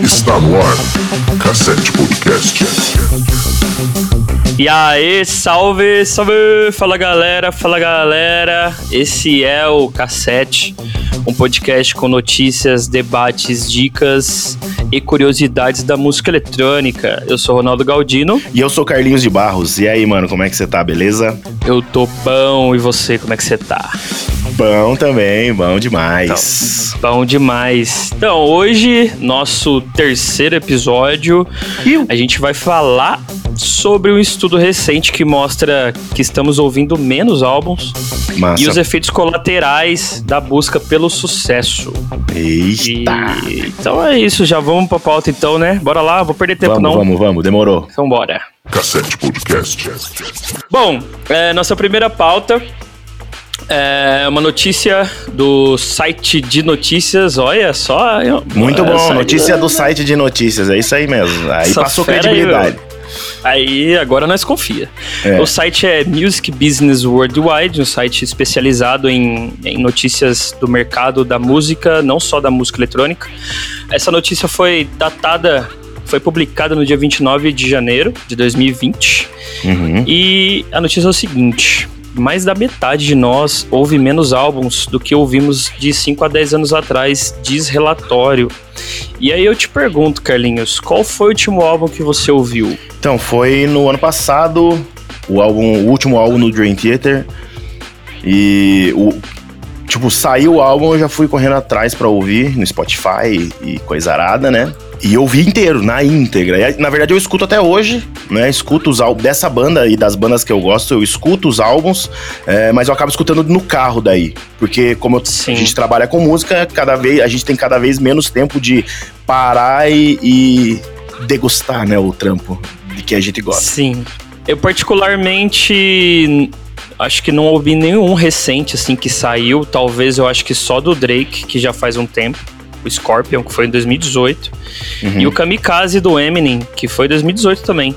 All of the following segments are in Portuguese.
Está no ar. Cassete Podcast. E aí, salve, salve! Fala galera, fala galera! Esse é o Cassete, um podcast com notícias, debates, dicas e curiosidades da música eletrônica. Eu sou Ronaldo Galdino. E eu sou Carlinhos de Barros. E aí, mano, como é que você tá, beleza? Eu tô bom, e você, como é que você tá? Bom também, bom demais. Então, bom demais. Então, hoje, nosso terceiro episódio, a gente vai falar sobre um estudo recente que mostra que estamos ouvindo menos álbuns Massa. e os efeitos colaterais da busca pelo sucesso. Eita! E- Então é isso, já vamos pra pauta então, né? Bora lá, vou perder tempo Vamos, não. vamos, vamos, demorou. Então bora. Cassete Podcast. Bom, é, nossa primeira pauta é uma notícia do site de notícias, olha só. Muito bom, essa aí- notícia do site de notícias, é isso aí mesmo. Aí Essa passou credibilidade. Aí agora nós confia. É. O site é Music Business Worldwide, um site especializado em, em notícias do mercado da música, não só da música eletrônica. Essa notícia foi datada, foi publicada no dia 29 de janeiro de 2020. Uhum. E a notícia é o seguinte: mais da metade de nós ouve menos álbuns do que ouvimos de 5 a 10 anos atrás, diz relatório. E aí eu te pergunto, Carlinhos, qual foi o último álbum que você ouviu? Então, foi no ano passado, o álbum, o último álbum no Dream Theater. E o tipo, saiu o álbum, eu já fui correndo atrás pra ouvir no Spotify e coisa arada, né? E eu ouvi inteiro, na íntegra. E, na verdade, eu escuto até hoje, né? Escuto os álbuns dessa banda e das bandas que eu gosto, eu escuto os álbuns, é, mas eu acabo escutando no carro daí. Porque, como eu- a gente trabalha com música, cada vez, a gente tem cada vez menos tempo de parar e, e degustar, né, o trampo de que a gente gosta. Sim. Eu particularmente acho que não ouvi nenhum recente assim que saiu, talvez eu acho que só do Drake, que já faz um tempo, o Scorpion, que foi em 2018, Uhum. e o Kamikaze do Eminem, que foi em 2018 também.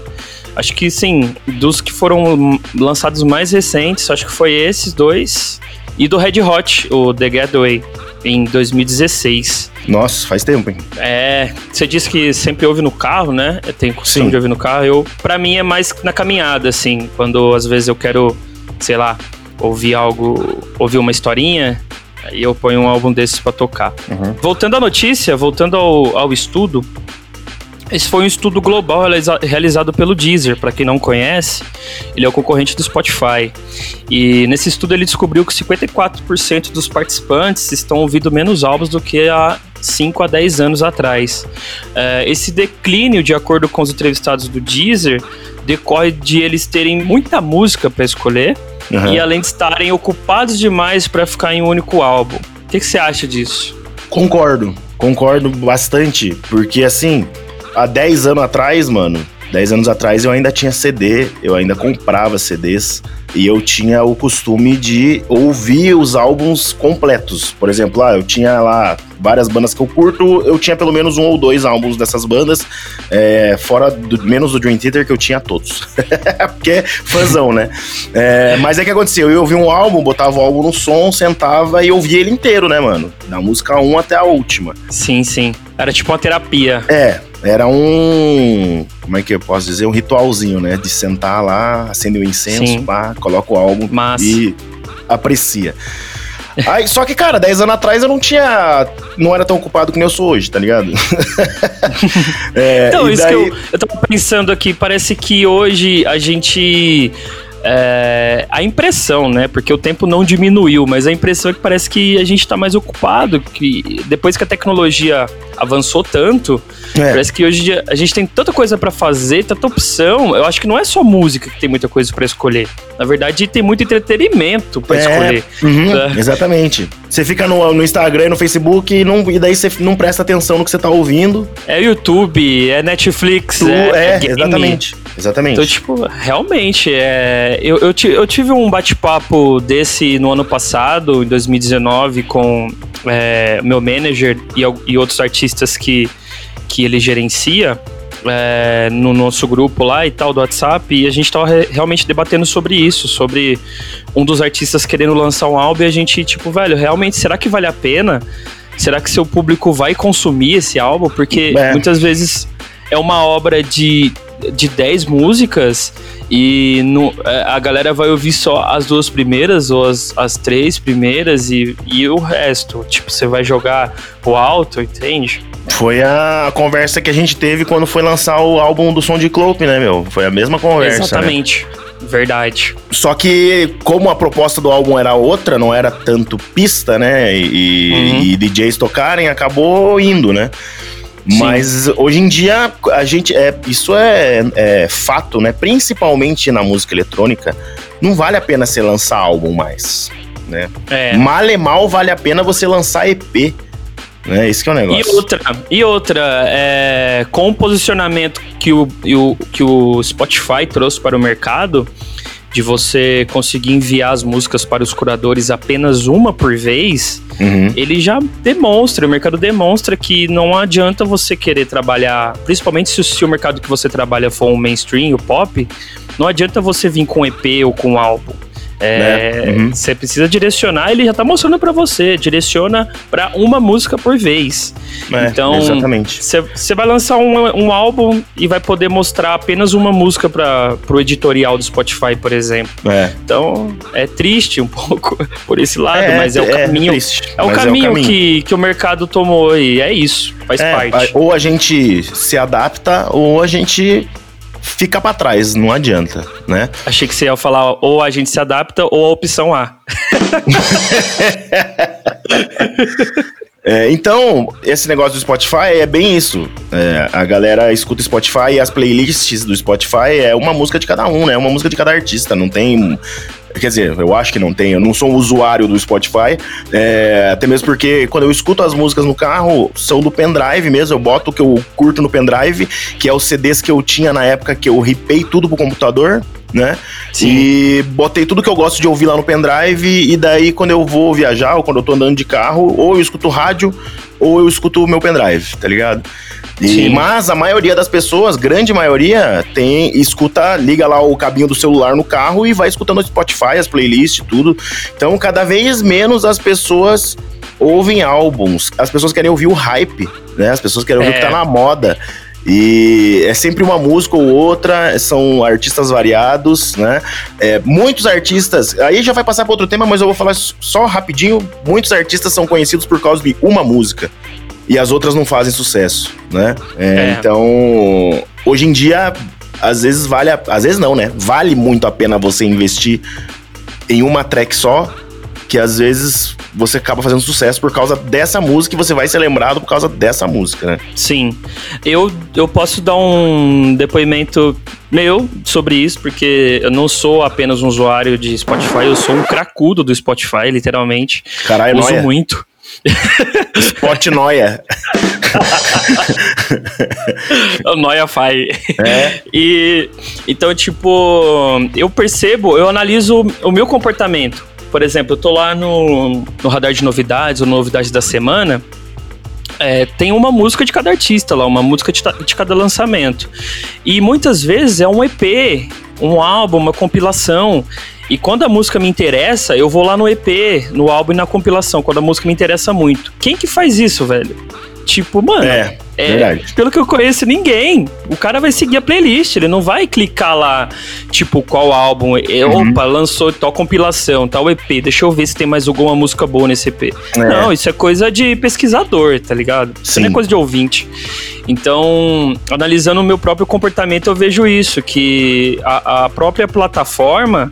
Acho que sim, dos que foram lançados mais recentes, acho que foi esses dois e do Red Hot, o The Getaway, em 2016. Nossa, faz tempo, hein? É, você disse que sempre ouve no carro, né? Tenho costume Sim. de ouvir no carro. Eu, para mim é mais na caminhada, assim, quando às vezes eu quero, sei lá, ouvir algo, ouvir uma historinha, aí eu ponho um álbum desses pra tocar. Uhum. Voltando à notícia, voltando ao, ao estudo, esse foi um estudo global realiza- realizado pelo Deezer, para quem não conhece, ele é o concorrente do Spotify. E nesse estudo ele descobriu que 54% dos participantes estão ouvindo menos álbuns do que há 5 a 10 anos atrás. É, esse declínio, de acordo com os entrevistados do Deezer, decorre de eles terem muita música para escolher Uhum. e além de estarem ocupados demais para ficar em um único álbum. O que, que você acha disso? Concordo, concordo bastante, porque assim, há 10 anos atrás, mano, 10 anos atrás eu ainda tinha CD, eu ainda comprava CDs e eu tinha o costume de ouvir os álbuns completos. Por exemplo, ah, eu tinha lá várias bandas que eu curto, eu tinha pelo menos um ou dois álbuns dessas bandas, é, fora do, menos do Dream Theater que eu tinha todos. Porque é fãzão, né? É, mas é que aconteceu, eu ouvia um álbum, botava o álbum no som, sentava e ouvia ele inteiro, né, mano? Da música 1 até a última. Sim, sim. Era tipo uma terapia. É, era um. Como é que eu posso dizer? Um ritualzinho, né? De sentar lá, acender o incenso, Sim. pá, coloca o álbum Mas e aprecia. Aí, só que, cara, 10 anos atrás eu não tinha. Não era tão ocupado que eu sou hoje, tá ligado? É, Então, isso daí- que eu, eu tava pensando aqui, parece que hoje a gente. É, a impressão, né? Porque o tempo não diminuiu, mas a impressão é que parece que a gente tá mais ocupado. Que depois que a tecnologia avançou tanto, É. parece que hoje a gente tem tanta coisa pra fazer, tanta opção. Eu acho que não é só música que tem muita coisa pra escolher. Na verdade, tem muito entretenimento pra É, escolher. uhum, É. Exatamente. Você fica no, no Instagram e no Facebook e, não, e daí você não presta atenção no que você tá ouvindo. É YouTube, é Netflix, Tu- é, é, game. exatamente. Exatamente. Então, tipo, realmente, é, eu, eu, eu tive um bate-papo desse no ano passado, em 2019, com é, meu manager e, e outros artistas que, que ele gerencia. é, no nosso grupo lá e tal do WhatsApp e a gente tava re realmente debatendo sobre isso, sobre um dos artistas querendo lançar um álbum e a gente, tipo, velho, realmente, será que vale a pena? Será que seu público vai consumir esse álbum? Porque é. muitas vezes é uma obra de, de 10 músicas e no, é, a galera vai ouvir só as duas primeiras ou as, as três primeiras e, e o resto. Tipo, você vai jogar o alto, entende? Foi a conversa que a gente teve quando foi lançar o álbum do Som de Clope, né, meu? Foi a mesma conversa. Né? Exatamente. Né? Verdade. Só que, como a proposta do álbum era outra, não era tanto pista, né? E, uhum. e DJs tocarem, acabou indo, né? Mas hoje em dia, a gente. É, isso é, é, fato, né? Principalmente na música eletrônica, não vale a pena você lançar álbum mais. Né? É. Mal e mal vale a pena você lançar EP. Né? Esse que é o negócio. E outra, e outra é, com o posicionamento que o, o, que o Spotify trouxe para o mercado, de você conseguir enviar as músicas para os curadores apenas uma por vez, uhum. ele já demonstra, o mercado demonstra que não adianta você querer trabalhar, principalmente se, se o mercado que você trabalha for um mainstream, o pop, não adianta você vir com EP ou com álbum. É, né? uhum. Você precisa direcionar, ele já tá mostrando para você. Direciona para uma música por vez. É, então, exatamente. Você vai lançar um, um, álbum e vai poder mostrar apenas uma música para pro editorial do Spotify, por exemplo. É. Então, é triste um pouco por esse lado, é, mas é o é caminho. Triste, é, o caminho, é o caminho que, que o mercado tomou e é isso, faz é, parte. Ou a gente se adapta ou a gente fica para trás, não adianta, né? Achei que você ia falar ou a gente se adapta ou a opção A. É, então, esse negócio do Spotify é bem isso. É, a galera escuta Spotify e as playlists do Spotify é uma música de cada um, né? É uma música de cada artista. Não tem Quer dizer, eu acho que não tem. Eu não sou um usuário do Spotify. É, até mesmo porque quando eu escuto as músicas no carro, são do pendrive mesmo. Eu boto o que eu curto no pendrive, que é os CDs que eu tinha na época que eu ripei tudo pro computador né? Sim. E botei tudo que eu gosto de ouvir lá no pendrive, e daí quando eu vou viajar, ou quando eu tô andando de carro, ou eu escuto rádio, ou eu escuto o meu pendrive, tá ligado? E, mas a maioria das pessoas, grande maioria, tem escuta, liga lá o cabinho do celular no carro e vai escutando o Spotify, as playlists, tudo. Então, cada vez menos as pessoas ouvem álbuns. As pessoas querem ouvir o hype, né? As pessoas querem ouvir é. o que tá é. na moda. E é sempre uma música ou outra, são artistas variados, né? É, muitos artistas, aí já vai passar para outro tema, mas eu vou falar só rapidinho. Muitos artistas são conhecidos por causa de uma música e as outras não fazem sucesso, né? É, é. Então, hoje em dia, às vezes vale, a, às vezes não, né? Vale muito a pena você investir em uma track só, que às vezes você acaba fazendo sucesso por causa dessa música e você vai ser lembrado por causa dessa música, né? Sim. Eu, eu posso dar um depoimento meu sobre isso, porque eu não sou apenas um usuário de Spotify, eu sou um cracudo do Spotify, literalmente. Caralho, Uso muito. Spot Noia. o Noia Fai. É. E então, tipo, eu percebo, eu analiso o meu comportamento. Por exemplo, eu tô lá no, no radar de novidades, ou novidades da semana. É, tem uma música de cada artista lá, uma música de, de cada lançamento. E muitas vezes é um EP, um álbum, uma compilação. E quando a música me interessa, eu vou lá no EP, no álbum e na compilação, quando a música me interessa muito. Quem que faz isso, velho? Tipo, mano. É. É, Verdade. Pelo que eu conheço, ninguém. O cara vai seguir a playlist, ele não vai clicar lá, tipo, qual álbum. Uhum. Opa, lançou tal compilação, tal EP, deixa eu ver se tem mais alguma música boa nesse EP. É. Não, isso é coisa de pesquisador, tá ligado? Sim. Isso não é coisa de ouvinte. Então, analisando o meu próprio comportamento, eu vejo isso, que a, a própria plataforma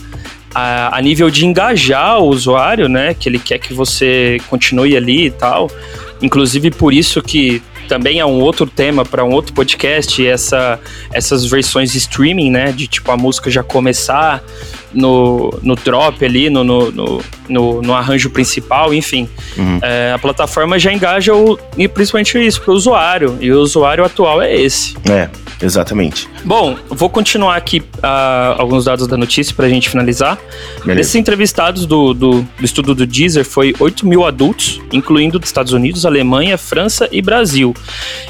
a, a, nível de engajar o usuário, né? Que ele quer que você continue ali e tal. Inclusive por isso que também é um outro tema para um outro podcast, essa, essas versões de streaming, né? De tipo a música já começar no, no drop ali, no, no, no, no arranjo principal, enfim. Uhum. É, a plataforma já engaja o, e principalmente isso para o usuário. E o usuário atual é esse. É. Exatamente. Bom, vou continuar aqui uh, alguns dados da notícia para a gente finalizar. Beleza. Esses entrevistados do, do, do, estudo do Deezer foi 8 mil adultos, incluindo dos Estados Unidos, Alemanha, França e Brasil.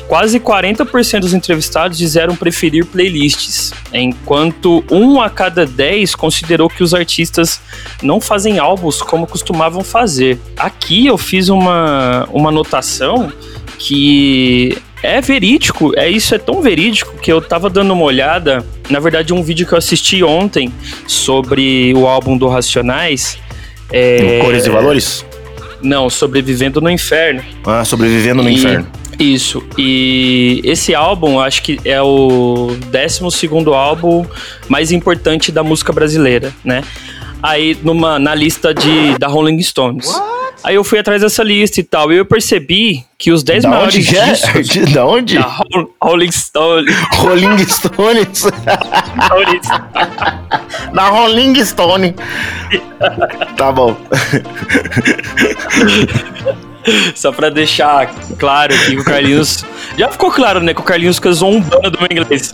quase 40% dos entrevistados disseram preferir playlists, enquanto um a cada 10 considerou que os artistas não fazem álbuns como costumavam fazer. Aqui eu fiz uma, uma anotação que é verídico, é isso é tão verídico que eu tava dando uma olhada, na verdade um vídeo que eu assisti ontem sobre o álbum do Racionais. É... Cores e Valores? Não, Sobrevivendo no Inferno. Ah, Sobrevivendo no E- Inferno. Isso. E esse álbum, acho que é o 12 álbum mais importante da música brasileira, né? Aí, numa, na lista de, da Rolling Stones. Aí eu fui atrás dessa lista e tal. E eu percebi que os 10 Da maiores onde é? discos De- Da onde? da Ro- Rolling Stones. Rolling Stones. da Rolling Stone. tá bom. Só pra deixar claro que o Carlinhos. Já ficou claro, né? Que o Carlinhos fica zombando do meu inglês.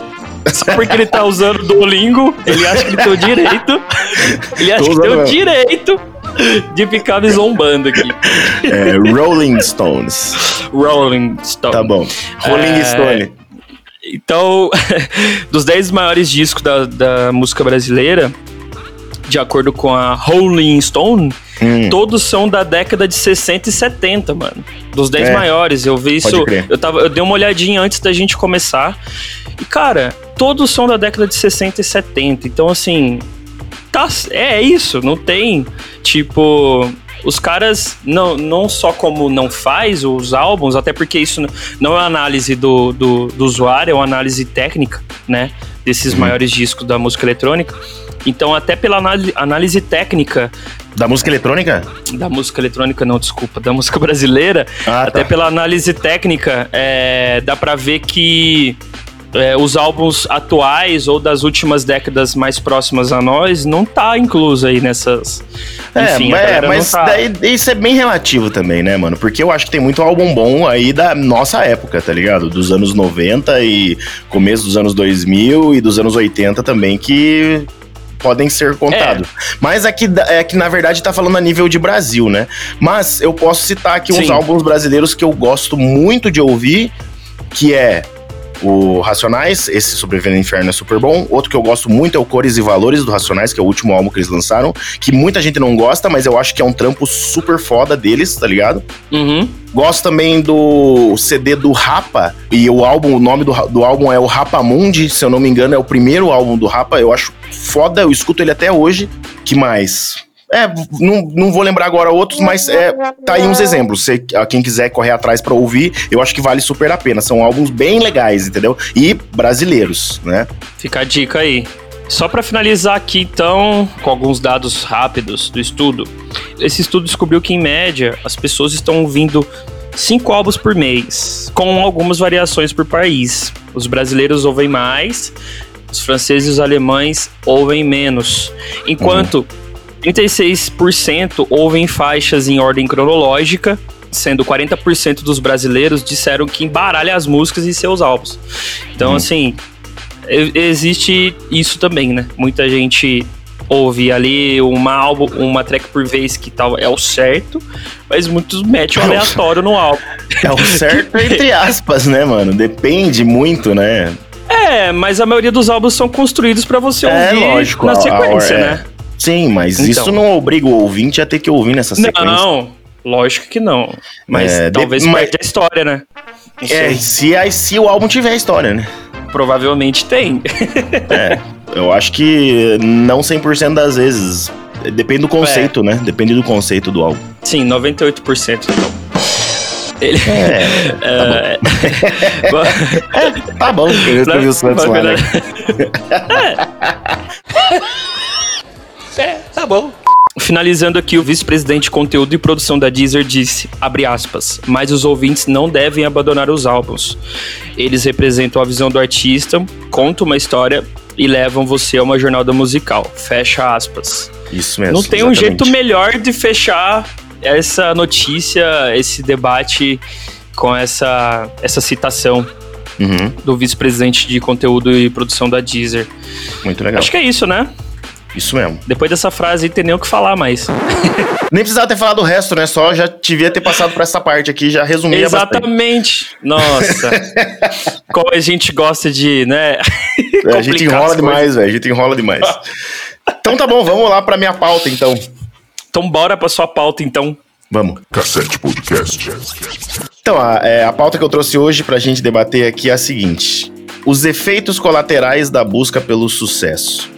Só porque ele tá usando o Duolingo, ele acha que ele tem o direito. Ele acha que tem o direito de ficar me zombando aqui. É, Rolling Stones. Rolling Stone. Tá bom. Rolling É, Stone. Então, dos 10 maiores discos da, da música brasileira, de acordo com a Rolling Stone, Hum, todos são da década de 60 e 70, mano. Dos 10 É. maiores, eu vi isso. Eu, tava, eu dei uma olhadinha antes da gente começar. E, cara, todos são da década de 60 e 70. Então, assim. Tá, é isso, não tem. Tipo. Os caras, não, não só como não faz os álbuns, até porque isso não é análise do, do, do usuário, é uma análise técnica, né? Desses Uhum. maiores discos da música eletrônica. Então, até pela análise técnica Da música eletrônica? da música eletrônica, não, desculpa, da música brasileira, Ah, até tá. pela análise técnica, é, dá pra ver que é, os álbuns atuais ou das últimas décadas mais próximas a nós não tá incluso aí nessas. É, Enfim, mas, tá. daí, isso é bem relativo também, né, mano? Porque eu acho que tem muito álbum bom aí da nossa época, tá ligado? Dos anos 90 e começo dos anos 2000 e dos anos 80 também, que podem ser contados. Mas aqui é que, na verdade, tá falando a nível de Brasil, né? Mas eu posso citar aqui uns Sim. álbuns brasileiros que eu gosto muito de ouvir, que é o Racionais, esse Sobrevivendo no Inferno é super bom. Outro que eu gosto muito é o Cores e Valores do Racionais, que é o último álbum que eles lançaram, que muita gente não gosta, mas eu acho que é um trampo super foda deles, tá ligado? Uhum. Gosto também do CD do Rapa, e o álbum, o nome do, do álbum é o Rapa Mundi, se eu não me engano, é o primeiro álbum do Rapa, eu acho foda, eu escuto ele até hoje. Que mais? É, não, não vou lembrar agora outros, mas é, tá aí uns exemplos. Se, quem quiser correr atrás pra ouvir, eu acho que vale super a pena. São álbuns bem legais, entendeu? E brasileiros, né? Fica a dica aí. Só para finalizar aqui, então, com alguns dados rápidos do estudo. Esse estudo descobriu que, em média, as pessoas estão ouvindo cinco álbuns por mês, com algumas variações por país. Os brasileiros ouvem mais, os franceses e os alemães ouvem menos. Enquanto 36% ouvem faixas em ordem cronológica, sendo 40% dos brasileiros disseram que embaralha as músicas em seus álbuns. Então, Uhum. assim, existe isso também, né? Muita gente ouve ali uma álbum, uma track por vez que tal é o certo, mas muitos metem o aleatório no álbum. É o certo entre aspas, né, mano? Depende muito, né? É, mas a maioria dos álbuns são construídos pra você É, ouvir lógico, na a- a- sequência, é. Sim, mas Então. isso não obriga o ouvinte a ter que ouvir nessa sequência. Não, lógico que não. Mas É, de- talvez mas- perde a história, né? É, se, a- se o álbum tiver história, né? Provavelmente tem. É, eu acho que não 100% das vezes. Depende do conceito, né? Depende do conceito do álbum. Sim, 98% então. Ele. É, é, tá bom. Eu escrevi o Santos lá, né? Finalizando aqui, o vice-presidente de conteúdo e produção da Deezer disse, abre aspas, mas os ouvintes não devem abandonar os álbuns. Eles representam a visão do artista, contam uma história e levam você a uma jornada musical. Fecha aspas. Isso mesmo. não tem um exatamente. jeito melhor de fechar essa notícia, esse debate com essa, essa citação Uhum, do vice-presidente de conteúdo e produção da Deezer. muito legal. Acho que é isso, né? Isso mesmo. Depois dessa frase, tem nem o que falar mais. Nem precisava ter falado o resto, né? Só já devia ter passado por essa parte aqui, já resumia Exatamente. Bastante. Nossa. Como a gente gosta de, né? É, a gente enrola demais, velho. A gente enrola demais. então tá bom, vamos lá pra minha pauta, então. Então bora pra sua pauta, então. Vamos. Cassete Podcast. Então, a, é, a pauta que eu trouxe hoje pra gente debater aqui é a seguinte: os efeitos colaterais da busca pelo sucesso.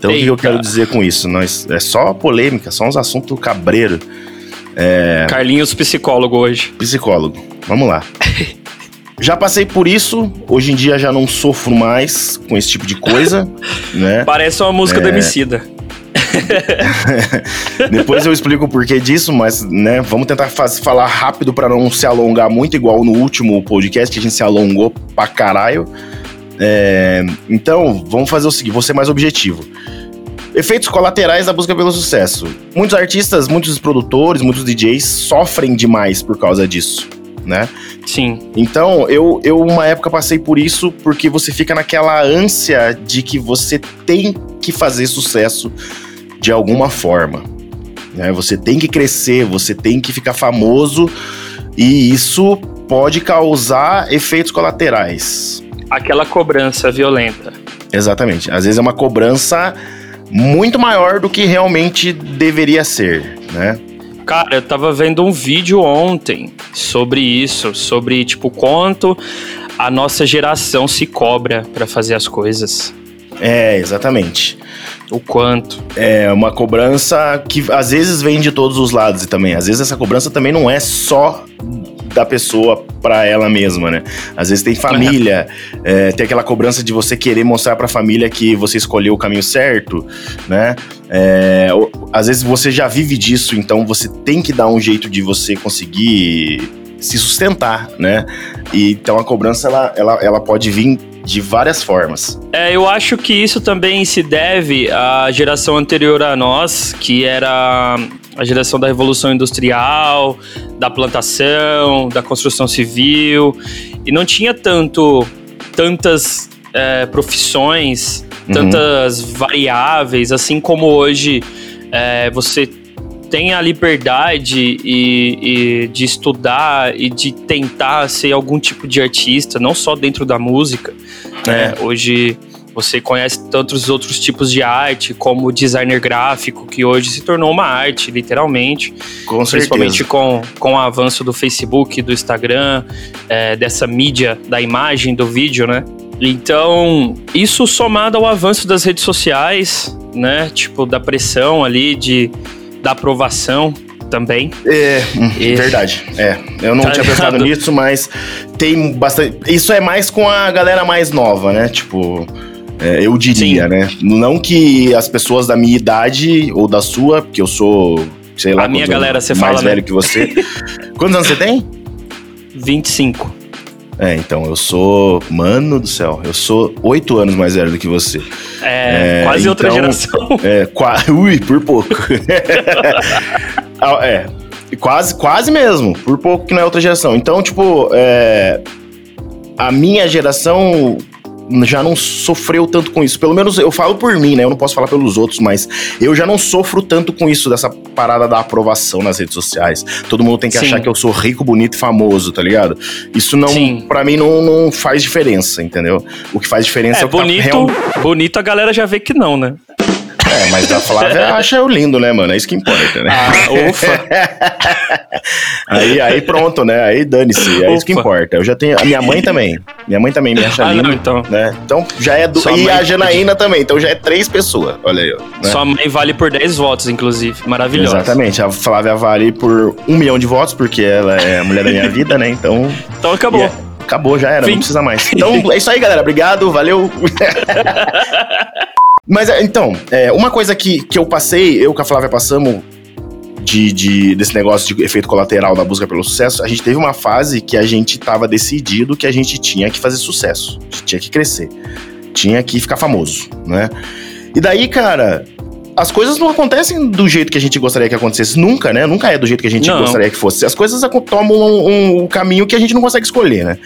Então, Eita. o que eu quero dizer com isso? Nós, é só polêmica, só uns assuntos cabreiro. É... Carlinhos, psicólogo hoje. Psicólogo. Vamos lá. já passei por isso, hoje em dia já não sofro mais com esse tipo de coisa, né? Parece uma música é... do Emicida. Depois eu explico o porquê disso, mas, né, vamos tentar faz, falar rápido para não se alongar muito, igual no último podcast que a gente se alongou pra caralho. É, então, vamos fazer o seguinte, vou ser mais objetivo. Efeitos colaterais da busca pelo sucesso. Muitos artistas, muitos produtores, muitos DJs sofrem demais por causa disso, né? Sim. Então, eu, eu uma época passei por isso porque você fica naquela ânsia de que você tem que fazer sucesso de alguma forma. Né? Você tem que crescer, você tem que ficar famoso e isso pode causar efeitos colaterais aquela cobrança violenta. Exatamente. Às vezes é uma cobrança muito maior do que realmente deveria ser, né? Cara, eu tava vendo um vídeo ontem sobre isso, sobre tipo quanto a nossa geração se cobra para fazer as coisas. É, exatamente. O quanto. É uma cobrança que às vezes vem de todos os lados e também. Às vezes essa cobrança também não é só da pessoa para ela mesma, né? Às vezes tem família, é, tem aquela cobrança de você querer mostrar para a família que você escolheu o caminho certo, né? É, às vezes você já vive disso, então você tem que dar um jeito de você conseguir se sustentar, né? E, então a cobrança ela, ela, ela pode vir de várias formas. É, eu acho que isso também se deve à geração anterior a nós, que era a geração da Revolução Industrial, da plantação, da construção civil, e não tinha tanto tantas é, profissões, uhum. tantas variáveis, assim como hoje é, você tem a liberdade e, e, de estudar e de tentar ser algum tipo de artista, não só dentro da música. Né? É. Hoje você conhece tantos outros tipos de arte, como designer gráfico, que hoje se tornou uma arte, literalmente. Com Principalmente com, com o avanço do Facebook, do Instagram, é, dessa mídia da imagem, do vídeo, né? Então, isso somado ao avanço das redes sociais, né? Tipo, da pressão ali de, da aprovação também. É, e... verdade. É, eu não tá tinha pensado nisso, mas tem bastante. Isso é mais com a galera mais nova, né? Tipo, é, eu diria, Sim. né? Não que as pessoas da minha idade ou da sua, porque eu sou, sei lá, a minha galera, você mais fala, velho né? que você. Quantos anos você tem? 25. É, então, eu sou. Mano do céu, eu sou oito anos mais velho do que você. É, é quase então, outra geração. É, quase. Ui, por pouco. Ah, é, quase, quase mesmo, por pouco que não é outra geração. Então, tipo, é, a minha geração já não sofreu tanto com isso. Pelo menos eu falo por mim, né? Eu não posso falar pelos outros, mas eu já não sofro tanto com isso, dessa parada da aprovação nas redes sociais. Todo mundo tem que Sim. achar que eu sou rico, bonito e famoso, tá ligado? Isso não, para mim, não, não faz diferença, entendeu? O que faz diferença é, é o tá bonito, tá real... bonito a galera já vê que não, né? É, mas a Flávia acha eu lindo, né, mano? É isso que importa, né? Ah, ufa. aí, aí pronto, né? Aí dane-se, é ufa. isso que importa. Eu já tenho. A minha mãe também. Minha mãe também me acha ah, lindo. Não, então. Né? Então já é do. e a Janaína também, então já é três pessoas. Olha aí, ó. Né? Sua mãe vale por 10 votos, inclusive. Maravilhosa. Exatamente. A Flávia vale por um milhão de votos, porque ela é a mulher da minha vida, né? Então. Então acabou. Yeah acabou, já era, Fim. não precisa mais. Então é isso aí, galera. Obrigado, valeu. Mas é, então, é, uma coisa que, que eu passei, eu com a Flávia passamos de, de, desse negócio de efeito colateral da busca pelo sucesso, a gente teve uma fase que a gente tava decidido que a gente tinha que fazer sucesso, tinha que crescer, tinha que ficar famoso, né? E daí, cara, as coisas não acontecem do jeito que a gente gostaria que acontecesse. Nunca, né? Nunca é do jeito que a gente não. gostaria que fosse. As coisas tomam um, um, um, caminho que a gente não consegue escolher, né?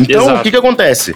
Então, Exato. o que que acontece?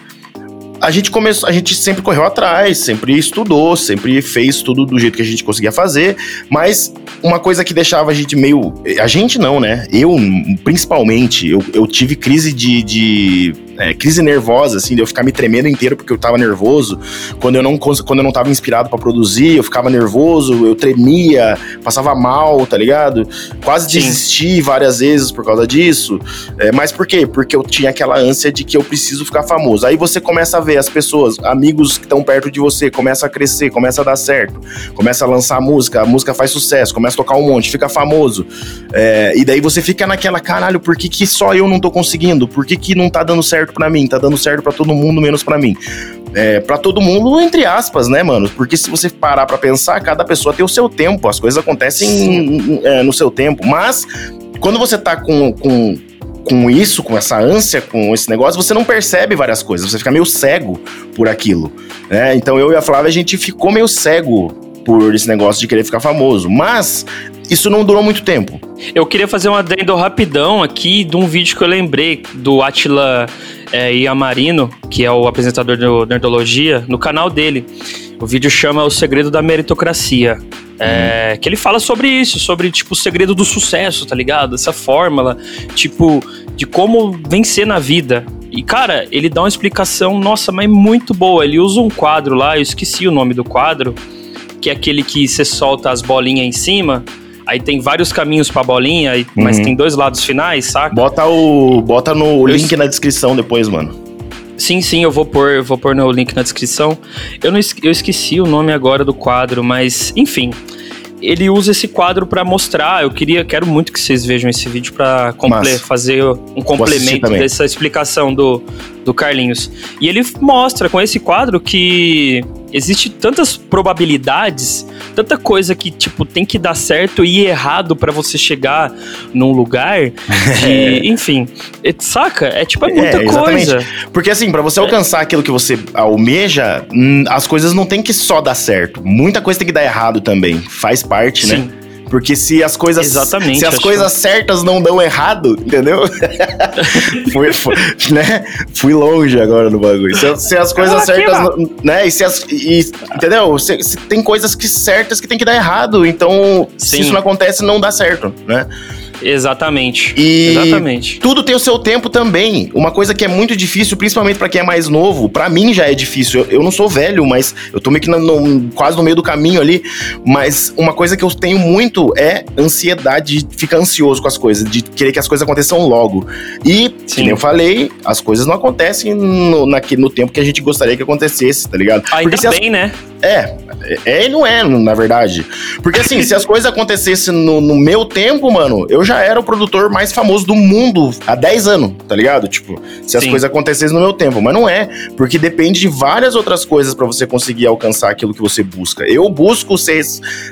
A gente começou, a gente sempre correu atrás, sempre estudou, sempre fez tudo do jeito que a gente conseguia fazer, mas uma coisa que deixava a gente meio. A gente não, né? Eu, principalmente, eu, eu tive crise de. de é, crise nervosa, assim, de eu ficar me tremendo inteiro porque eu tava nervoso. Quando eu não, quando eu não tava inspirado para produzir, eu ficava nervoso, eu tremia, passava mal, tá ligado? Quase Sim. desisti várias vezes por causa disso. É, mas por quê? Porque eu tinha aquela ânsia de que eu preciso ficar famoso. Aí você começa a ver as pessoas, amigos que estão perto de você, começa a crescer, começa a dar certo, começa a lançar música, a música faz sucesso, começa a tocar um monte, fica famoso. É, e daí você fica naquela, caralho, por que, que só eu não tô conseguindo? Por que, que não tá dando certo pra mim? Tá dando certo pra todo mundo, menos pra mim. É, para todo mundo, entre aspas, né, mano? Porque se você parar pra pensar, cada pessoa tem o seu tempo, as coisas acontecem é, no seu tempo. Mas quando você tá com, com, com isso, com essa ânsia, com esse negócio, você não percebe várias coisas, você fica meio cego por aquilo. Né? Então eu e a Flávia, a gente ficou meio cego por esse negócio de querer ficar famoso. Mas isso não durou muito tempo. Eu queria fazer um adendo rapidão aqui de um vídeo que eu lembrei do Atila é, Iamarino, que é o apresentador do Nerdologia, no canal dele. O vídeo chama O Segredo da Meritocracia. É, que ele fala sobre isso, sobre, tipo, o segredo do sucesso, tá ligado? Essa fórmula, tipo, de como vencer na vida. E, cara, ele dá uma explicação, nossa, mas muito boa. Ele usa um quadro lá, eu esqueci o nome do quadro, que é aquele que você solta as bolinhas em cima, aí tem vários caminhos pra bolinha, mas Uhum. tem dois lados finais, saca? Bota o. Bota no Eu link es- na descrição depois, mano. Sim, sim, eu vou pôr, eu vou pôr no link na descrição. Eu, não, eu esqueci o nome agora do quadro, mas enfim. Ele usa esse quadro pra mostrar. Eu queria, quero muito que vocês vejam esse vídeo Massa. fazer um complemento dessa explicação do, do Carlinhos. E ele mostra com esse quadro que existe tantas probabilidades, tanta coisa que tipo tem que dar certo e errado pra você chegar num lugar. Que, enfim, é- saca? É tipo é muita É, coisa. Porque assim, pra você alcançar aquilo que você almeja, hum, as coisas não tem que só dar certo. Muita coisa tem que dar errado também. Faz parte, né? Porque se as coisas. Exatamente, Se as coisas certas não dão errado, entendeu? fui, fui- né? Fui longe agora no bagulho. Se, se as coisas certas. não- Né? E se as. e- entendeu? Se, se tem coisas que certas que tem que dar errado. Então, se Sim. isso não acontece, não dá certo, né? Exatamente. E Exatamente. tudo tem o seu tempo também. Uma coisa que é muito difícil, principalmente pra quem é mais novo, pra mim já é difícil. Eu, eu não sou velho, mas eu tô meio que no- no- quase no meio do caminho ali. Mas uma coisa que eu tenho muito é ansiedade, de ficar ansioso com as coisas, de querer que as coisas aconteçam logo. E, Sim. nem eu falei, as coisas não acontecem no, no tempo que a gente gostaria que acontecesse, tá ligado? Ainda Porque se as bem, né? é, é e não é, na verdade. Porque assim, se as coisas acontecessem no, no meu tempo, mano, eu já era o produtor mais famoso do mundo há 10 anos, tá ligado? Tipo, se as Sim. coisas acontecessem no meu tempo. Mas não é, porque depende de várias outras coisas pra você conseguir alcançar aquilo que você busca. Eu busco ser,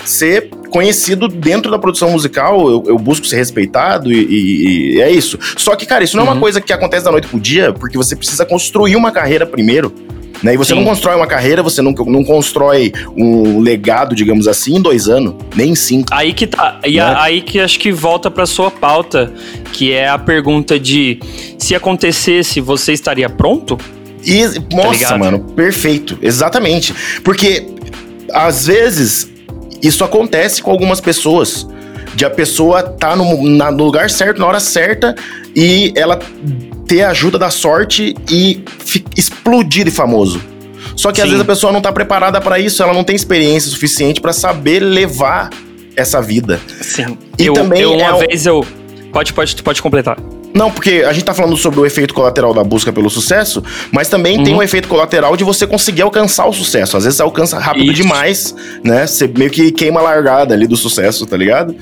ser conhecido dentro da produção musical, eu, eu busco ser respeitado e, e- e é isso. Só que, cara, isso não é uma Uhum. coisa que acontece da noite pro dia, porque você precisa construir uma carreira primeiro. Né? E você Sim. não constrói uma carreira, você não, não constrói um legado, digamos assim, em dois anos, nem em cinco. Aí que tá. E Né? a- aí que acho que volta pra sua pauta, que é a pergunta de se acontecesse, você estaria pronto? E, nossa, Tá mano, perfeito. Exatamente. Porque, às vezes, isso acontece com algumas pessoas. De a pessoa tá no, na- no lugar certo, na hora certa, e ela ter a ajuda da sorte e explodir de famoso. Só que às Sim. vezes a pessoa não tá preparada pra isso, ela não tem experiência suficiente pra saber levar essa vida. Sim. E eu, também eu, uma é vez eu. Pode, pode, pode completar. Não, porque a gente tá falando sobre o efeito colateral da busca pelo sucesso, mas também tem Uhum. um efeito colateral de você conseguir alcançar o sucesso. Às vezes você alcança rápido Isso. demais, né? Você meio que queima a largada ali do sucesso, tá ligado?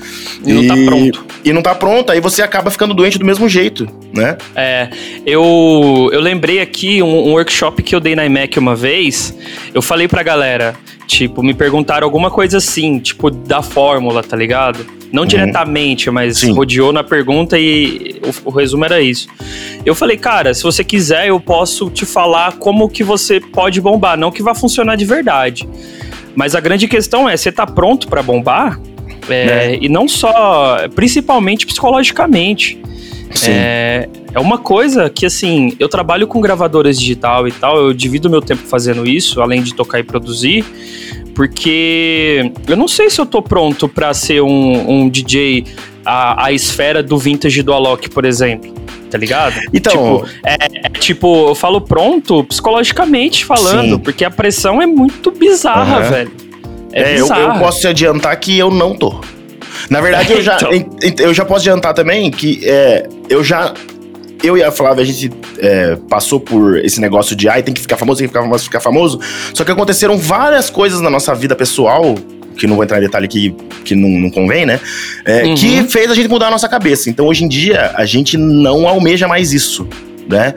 E não tá pronto. E não tá pronto, aí você acaba ficando doente do mesmo jeito, né? É, eu, eu lembrei aqui um, um workshop que eu dei na IMEC uma vez. Eu falei pra galera, tipo, me perguntaram alguma coisa assim, tipo, da fórmula, tá ligado? Não diretamente, mas Sim. rodeou na pergunta e o, o resumo era isso. Eu falei, cara, se você quiser, eu posso te falar como que você pode bombar, não que vai funcionar de verdade. Mas a grande questão é, você tá pronto pra bombar? É, E não só, principalmente psicologicamente. Sim. É, É uma coisa que, assim, eu trabalho com gravadoras digital e tal, eu divido meu tempo fazendo isso, além de tocar e produzir, porque eu não sei se eu tô pronto para ser um, um DJ a, a esfera do vintage do Alok, por exemplo tá ligado? Então. Tipo, é, é, tipo, eu falo pronto psicologicamente falando, Sim. porque a pressão é muito bizarra, Aham. velho. É, É, eu, bizarra. eu posso te adiantar que eu não tô. Na verdade, eu já, Então. en- eu já posso adiantar também que é, eu já. Eu e a Flávia, a gente é, passou por esse negócio de ai, tem que ficar famoso, tem que ficar famoso, ficar famoso. Só que aconteceram várias coisas na nossa vida pessoal, que não vou entrar em detalhe que, que não, não convém, né? É, Uhum. Que fez a gente mudar a nossa cabeça. Então, hoje em dia, a gente não almeja mais isso, né?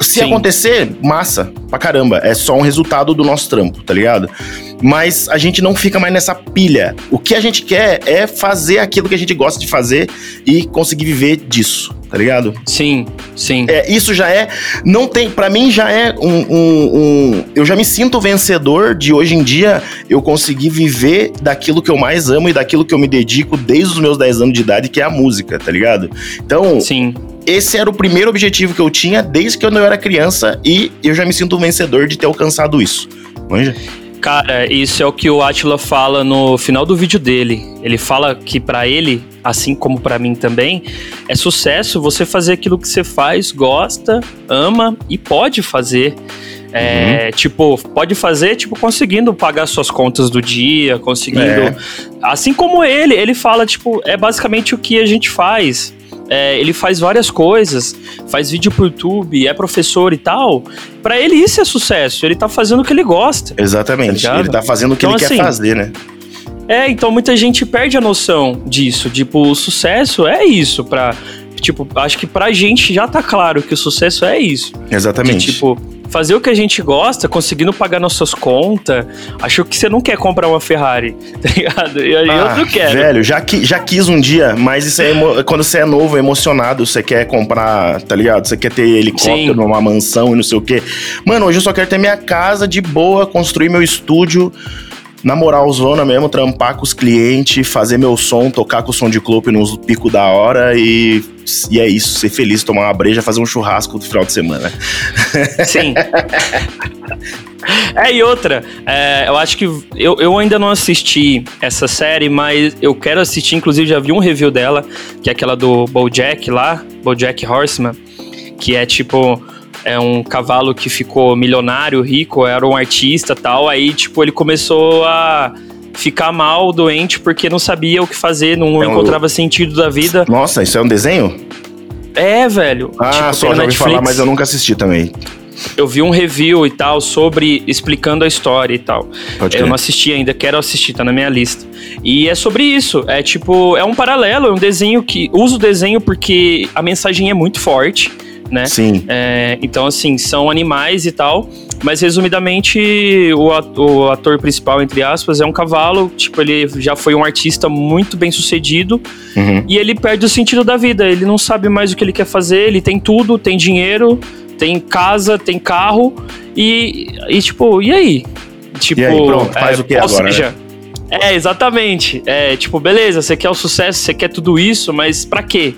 Se Sim. acontecer, massa, pra caramba. É só um resultado do nosso trampo, tá ligado? Mas a gente não fica mais nessa pilha. O que a gente quer é fazer aquilo que a gente gosta de fazer e conseguir viver disso, tá ligado? Sim, sim. É, isso já é. Não tem. Pra mim já é um, um- um- Eu já me sinto vencedor de hoje em dia eu conseguir viver daquilo que eu mais amo e daquilo que eu me dedico desde os meus 10 anos de idade, que é a música, tá ligado? Então, Sim. esse era o primeiro objetivo que eu tinha desde que eu era criança e eu já me sinto vencedor de ter alcançado isso. Manja? Cara, isso é o que o Atila fala no final do vídeo dele. Ele fala que pra ele, assim como pra mim também, é sucesso você fazer aquilo que você faz, gosta, ama e pode fazer. É, Tipo, pode fazer, tipo, conseguindo pagar suas contas do dia, conseguindo. É. Assim como ele, ele fala, tipo, é basicamente o que a gente faz. É, ele faz várias coisas, faz vídeo pro YouTube, é professor e tal. Pra ele isso é sucesso, ele tá fazendo o que ele gosta. Exatamente. Tá ele tá fazendo o que Então, ele assim, quer fazer, né? É, então muita gente perde a noção disso. Tipo, o sucesso é isso. Pra, tipo, acho que pra gente já tá claro que o sucesso é isso. Exatamente. De, tipo, fazer o que a gente gosta, conseguindo pagar nossas contas. Acho que você não quer comprar uma Ferrari, tá ligado? E aí Ah, eu não quero. Velho, já, qui- já quis um dia, mas isso é emo- quando você é novo, é emocionado, você quer comprar, tá ligado? Você quer ter helicóptero Sim. numa mansão e não sei o quê. Mano, hoje eu só quero ter minha casa de boa, construir meu estúdio, na moral zona mesmo, trampar com os clientes, fazer meu som, tocar com o som de clube nos picos da hora e, e é isso, ser feliz, tomar uma breja, fazer um churrasco no final de semana. Sim. É, e outra, é, eu acho que eu, eu ainda não assisti essa série, mas eu quero assistir, inclusive já vi um review dela, que é aquela do Bojack lá, Bojack Horseman, que é tipo, é um cavalo que ficou milionário, rico, era um artista tal, aí tipo, ele começou a ficar mal, doente, porque não sabia o que fazer, não É um- encontrava sentido da vida. Nossa, isso é um desenho? É, velho. Ah, tipo, só já ouvi falar, mas eu nunca assisti também. Eu vi um review e tal sobre explicando a história e tal. Pode Eu crer. não assisti ainda, quero assistir, tá na minha lista. E é sobre isso. É tipo, é um paralelo, é um desenho que. Uso o desenho porque a mensagem é muito forte, né? Sim. É, então, assim, são animais e tal. Mas resumidamente, o o ator principal, entre aspas, é um cavalo. Tipo, ele já foi um artista muito bem sucedido. Uhum. E ele perde o sentido da vida. Ele não sabe mais o que ele quer fazer. Ele tem tudo, tem dinheiro, tem casa, tem carro. E, e tipo, e aí? Tipo, E aí, pronto, faz o que ou agora, né? seja, é, exatamente. É, tipo, beleza, você quer o sucesso, você quer tudo isso, mas pra quê?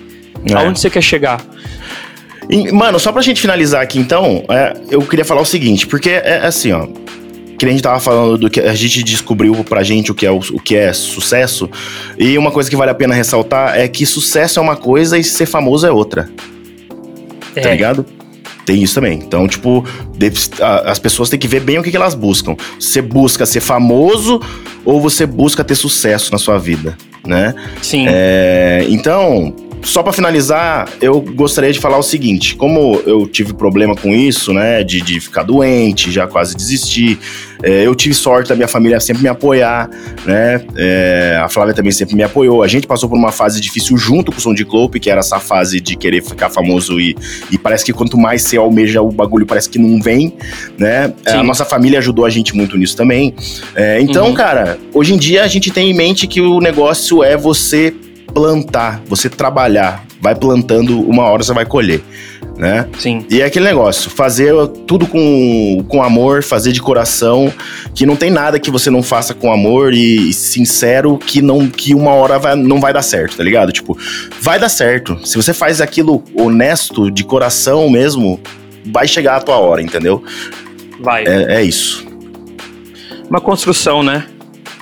É. Aonde você quer chegar? Mano, só pra gente finalizar aqui, então, é, eu queria falar o seguinte, porque é assim, ó. Que a gente tava falando do que a gente descobriu pra gente o que é, o, o que é sucesso. E uma coisa que vale a pena ressaltar é que sucesso é uma coisa e ser famoso é outra, tá É. ligado? Tem isso também. Então, tipo, as pessoas têm que ver bem o que, que elas buscam. Você busca ser famoso ou você busca ter sucesso na sua vida, né? Sim. É, então, só pra finalizar, eu gostaria de falar o seguinte: como eu tive problema com isso, né, de, de ficar doente, já quase desisti, é, eu tive sorte da minha família sempre me apoiar, né? é, a Flávia também sempre me apoiou. A gente passou por uma fase difícil junto com o Som de Clope, que era essa fase de querer ficar famoso e, e parece que quanto mais você almeja o bagulho, parece que não vem, né? A Sim. nossa família ajudou a gente muito nisso também. É, então, Uhum. cara, hoje em dia a gente tem em mente que o negócio é você plantar, você trabalhar, vai plantando, uma hora você vai colher. né? Sim. E é aquele negócio, fazer tudo com, com amor, fazer de coração, que não tem nada que você não faça com amor e sincero que não que uma hora vai, não vai dar certo, tá ligado? Tipo, vai dar certo. Se você faz aquilo honesto, de coração mesmo, vai chegar a tua hora, entendeu? Vai. É, é isso, Uma construção, né?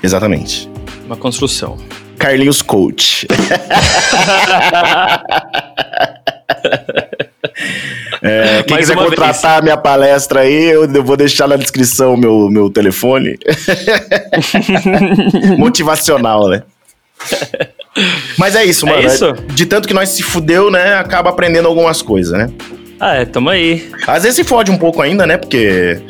exatamente. Uma construção. Carlinhos Coach. É, quem Mais quiser contratar a minha palestra aí, eu eu vou deixar na descrição o meu, meu telefone. Motivacional, né? Mas é isso, É mano. isso? De tanto que nós se fudeu, né? Acaba aprendendo algumas coisas, né? Ah, é, tamo aí. Às vezes se fode um pouco ainda, né? Porque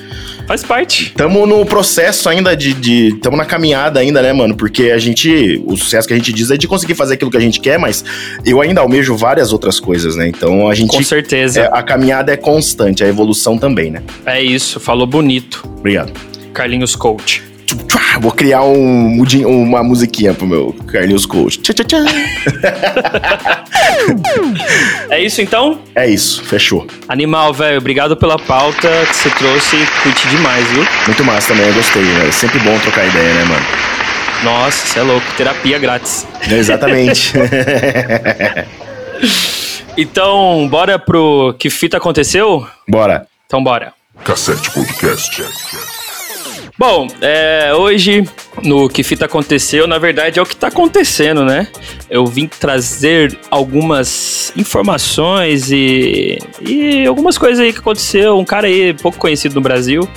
Faz parte. Tamo no processo ainda de, de. Tamo na caminhada ainda, né, mano? Porque a gente. O sucesso que a gente diz é de conseguir fazer aquilo que a gente quer, mas eu ainda almejo várias outras coisas, né? Então a gente. Com certeza. é, a caminhada é constante, a evolução também, né? É isso, falou bonito. Obrigado. Carlinhos Coach. Vou criar um, uma musiquinha pro meu Carlinhos Coach. É isso então? É isso, fechou. Animal, velho, obrigado pela pauta que você trouxe. Curti demais, viu? Muito massa também, eu gostei, né? É sempre bom trocar ideia, né, mano? Nossa, você é louco. Terapia grátis. Exatamente. Então, bora pro Que Fita Aconteceu? Bora. Então, bora. Cassete Podcast. Bom, é, hoje no Que Fita Aconteceu, na verdade é o que tá acontecendo, né? Eu vim trazer algumas informações e, e algumas coisas aí que aconteceu. Um cara aí pouco conhecido no Brasil,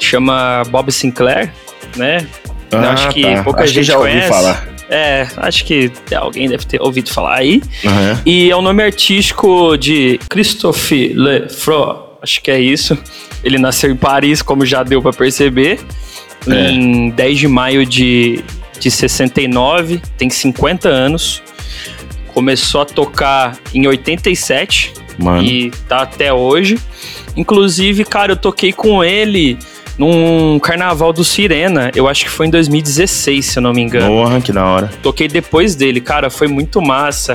chama Bob Sinclair, né? Eu acho que pouca Ah, Acho que gente já ouvi conhece. falar. É, acho que alguém deve ter ouvido falar aí. Aham. E é o nome artístico de Christophe Lefroy, acho que é isso. Ele nasceu em Paris, como já deu pra perceber, É. em 10 de maio de, de 69, tem 50 anos. Começou a tocar em 87 Mano. e tá até hoje. Inclusive, cara, eu toquei com ele num carnaval do Sirena, eu acho que foi em 2016, se eu não me engano. Porra, que da hora. Toquei depois dele, cara, foi muito massa.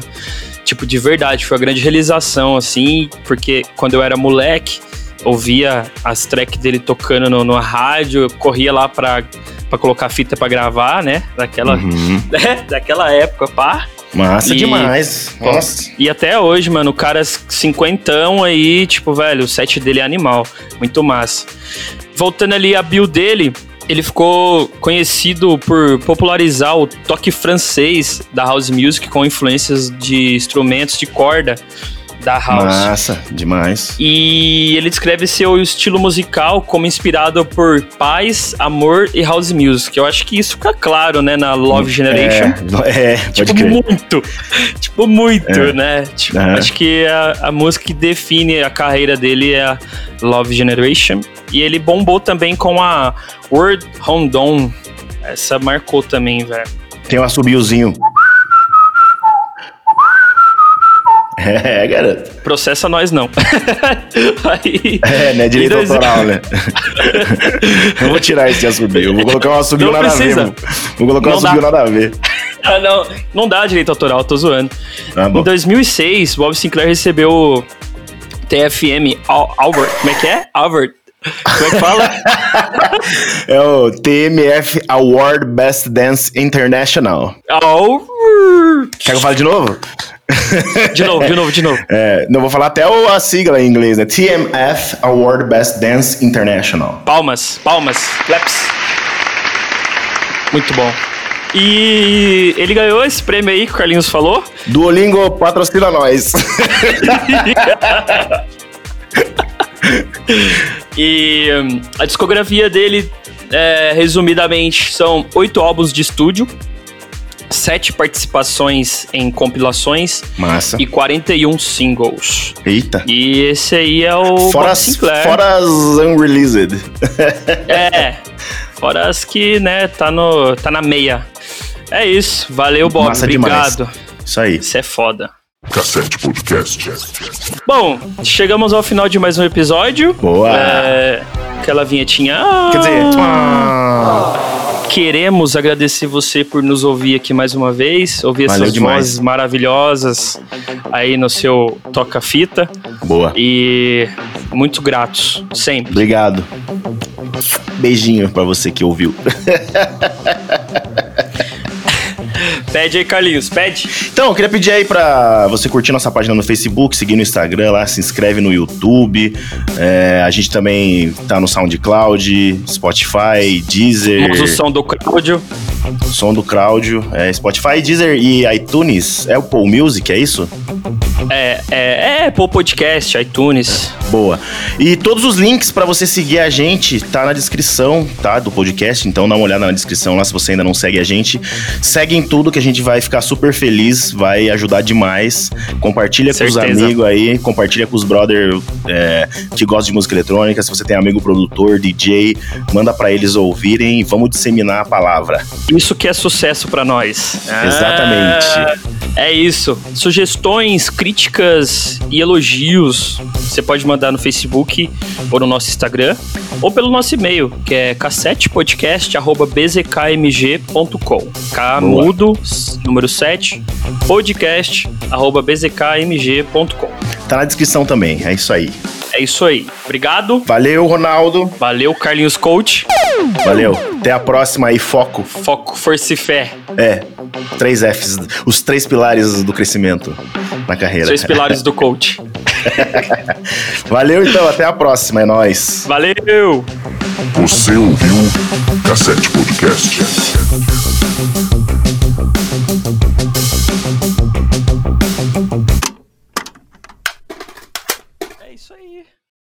Tipo, de verdade, foi uma grande realização, assim, porque quando eu era moleque, ouvia as tracks dele tocando no, no rádio, eu corria lá pra, pra colocar fita pra gravar, né? Daquela, Uhum. daquela época, pá. Massa E- demais. Pô, Nossa. E até hoje, mano, o cara cinquentão aí, tipo, velho, o set dele é animal. Muito massa. Voltando ali a build dele, ele ficou conhecido por popularizar o toque francês da house music com influências de instrumentos de corda da house. Massa, demais. E ele descreve seu estilo musical como inspirado por paz, amor e house music. Eu acho que isso fica claro, né, na Love Generation. É, é Tipo, muito. Tipo, muito, É. né? Tipo, Aham. Acho que a, a música que define a carreira dele é a Love Generation. E ele bombou também com a World Dawn. Essa marcou também, velho. Tem um assobiozinho. É, garoto. Processa nós não. Aí, É, né? Direito dois- autoral, né? eu vou tirar esse assobio. Eu vou colocar um assobio nada precisa. a ver. Vou colocar um Não assobio dá. nada a ver. Ah, não, não dá direito autoral, tô zoando. Tá Em bom. 2006, Bob Sinclair recebeu o TFM Al- Albert. Como é que é? Albert. Como é que fala? É o TMF Award Best Dance International. Albert. Quer que eu fale de novo? De novo, de novo, de novo. É, não vou falar até a sigla em inglês, né? TMF Award Best Dance International. Palmas, palmas, claps. Muito bom. E ele ganhou esse prêmio aí que o Carlinhos falou. Duolingo patrocina nós. E hum, a discografia dele, é, resumidamente, são oito álbuns de estúdio, sete participações em compilações Massa. e 41 singles. Eita. E esse aí é o Fora Bob as, Sinclair. fora as unreleased. É, fora as que, né, tá, no, tá na meia. É isso, valeu Bob, Massa demais. obrigado. Isso aí. Isso é foda. Cassete Podcast. Bom, chegamos ao final de mais um episódio. Boa. É, aquela vinhetinha. Quer dizer, queremos agradecer você por nos ouvir aqui mais uma vez, ouvir Valeu essas demais. vozes maravilhosas aí no seu toca-fita Boa. e muito gratos, sempre. Obrigado. Beijinho pra você que ouviu. Pede aí, Carlinhos, pede. Então, eu queria pedir aí pra você curtir nossa página no Facebook, seguir no Instagram lá, se inscreve no YouTube. É, a gente também tá no SoundCloud, Spotify, Deezer, o som do Cláudio. som do Cláudio, é, Spotify, Deezer e iTunes. É o Paul Music, é isso? É, é, é, pô, podcast, iTunes. Boa. E todos os links pra você seguir a gente tá na descrição, tá? Do podcast. Então dá uma olhada na descrição lá se você ainda não segue a gente. Segue em tudo que a gente vai ficar super feliz, vai ajudar demais. Compartilha com os Certeza. amigos aí, compartilha com os brother é, que gostam de música eletrônica. Se você tem amigo produtor, DJ, manda pra eles ouvirem vamos disseminar a palavra. Isso que é sucesso pra nós. Exatamente. Ah, é isso. Sugestões, críticas e elogios você pode mandar no Facebook ou no nosso Instagram ou pelo nosso e-mail, que é cassetepodcast@bzkmg.com. K Boa. mudo, s- número 7, podcast@bzkmg.com. Tá na descrição também, é isso aí. É isso aí. Obrigado. Valeu, Ronaldo. Valeu, Carlinhos Coach. Valeu. Até a próxima aí, foco. Foco, força e fé. É, três Fs, os três pilares do crescimento na carreira. Três pilares do coach. Valeu então, até a próxima, é nóis. Valeu! Você ouviu Cassete Podcast.